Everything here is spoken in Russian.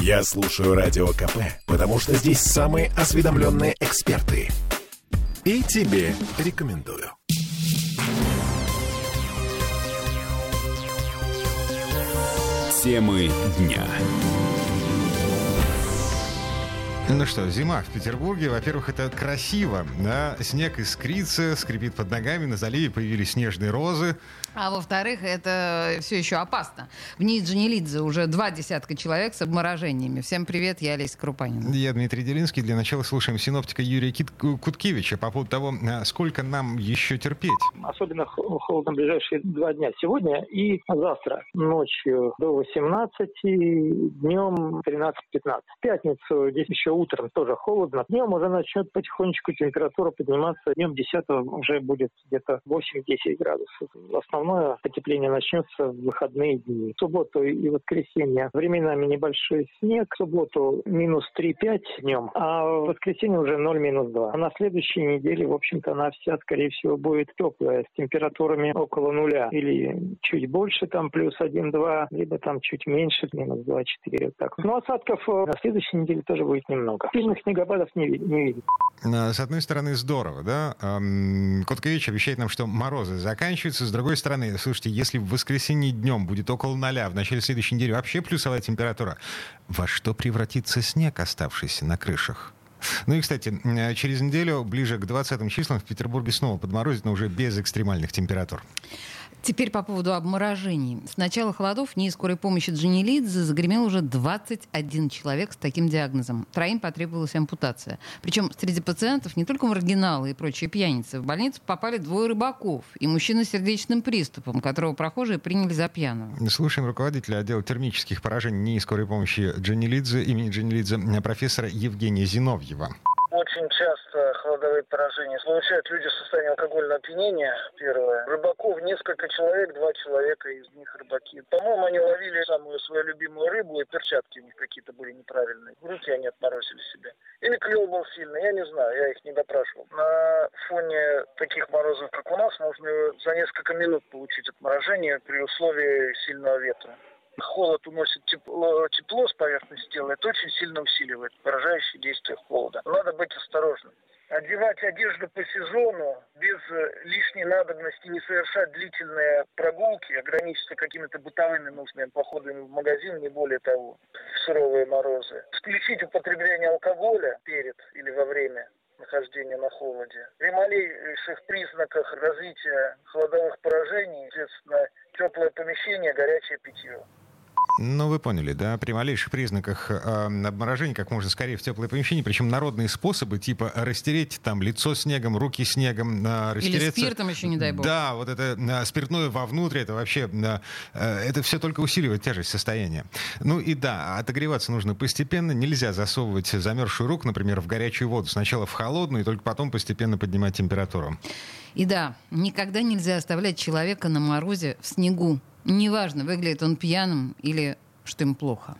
Я слушаю Радио КП, потому что здесь самые осведомленные эксперты. И тебе рекомендую. Темы дня. Ну что, зима в Петербурге. Во-первых, это красиво. Да? Снег искрится, скрипит под ногами. На заливе появились снежные розы. А во-вторых, это все еще опасно. В ней Джанилидзе уже два десятка человек с обморожениями. Всем привет, я Олеся Крупанина. Я Дмитрий Делинский. Для начала слушаем синоптика Юрия Кит Куткевича по поводу того, а, сколько нам еще терпеть. Особенно холодно в ближайшие два дня. Сегодня и завтра. Ночью до 18, днем 13-15. В пятницу здесь еще утром тоже холодно. Днем уже начнет потихонечку температура подниматься. Днем 10 уже будет где-то 8-10 градусов. Основное потепление начнется в выходные дни. В субботу и воскресенье временами небольшой снег. В субботу минус 3-5 днем, а в воскресенье уже 0 минус 2. А на следующей неделе, в общем-то, она вся, скорее всего, будет теплая, с температурами около нуля. Или чуть больше, там плюс 1-2, либо там чуть меньше, минус 2-4. Вот так. Но осадков э, на следующей неделе тоже будет немного много. Сильных снегопадов не, не видно. С одной стороны, здорово, да? Коткович обещает нам, что морозы заканчиваются. С другой стороны, слушайте, если в воскресенье днем будет около ноля, в начале следующей недели вообще плюсовая температура, во что превратится снег, оставшийся на крышах? Ну и, кстати, через неделю, ближе к 20 числам, в Петербурге снова подморозит, но уже без экстремальных температур. Теперь по поводу обморожений. С начала холодов в НИИ скорой помощи Джанилидзе загремел уже 21 человек с таким диагнозом. Троим потребовалась ампутация. Причем среди пациентов не только маргиналы и прочие пьяницы. В больницу попали двое рыбаков и мужчина с сердечным приступом, которого прохожие приняли за пьяного. Слушаем руководителя отдела термических поражений НИИ скорой помощи Джанилидзе, имени Джанилидзе, профессора Евгения Зиновьева. Очень часто холодовые поражения получают люди в состоянии алкогольного опьянения, первое. Рыбаков несколько человек, два человека из них рыбаки. По-моему, они ловили самую свою любимую рыбу, и перчатки у них какие-то были неправильные. Руки они отморозили себе. Или клев был сильный, я не знаю, я их не допрашивал. На фоне таких морозов, как у нас, можно за несколько минут получить отморожение при условии сильного ветра холод уносит тепло, тепло с поверхности тела, это очень сильно усиливает поражающее действие холода. Надо быть осторожным. Одевать одежду по сезону без лишней надобности, не совершать длительные прогулки, ограничиться какими-то бытовыми нужными походами в магазин, не более того, в суровые морозы. Исключить употребление алкоголя перед или во время нахождения на холоде. При малейших признаках развития холодовых поражений, естественно, теплое помещение, горячее питье. Ну, вы поняли, да, при малейших признаках э, обморожения как можно скорее в теплое помещение, причем народные способы, типа растереть там лицо снегом, руки снегом, э, растереться. Или спиртом еще, не дай бог. Да, вот это э, спиртное вовнутрь, это вообще, э, это все только усиливает тяжесть состояния. Ну и да, отогреваться нужно постепенно, нельзя засовывать замерзшую руку, например, в горячую воду, сначала в холодную, и только потом постепенно поднимать температуру. И да, никогда нельзя оставлять человека на морозе в снегу. Неважно, выглядит он пьяным или что им плохо.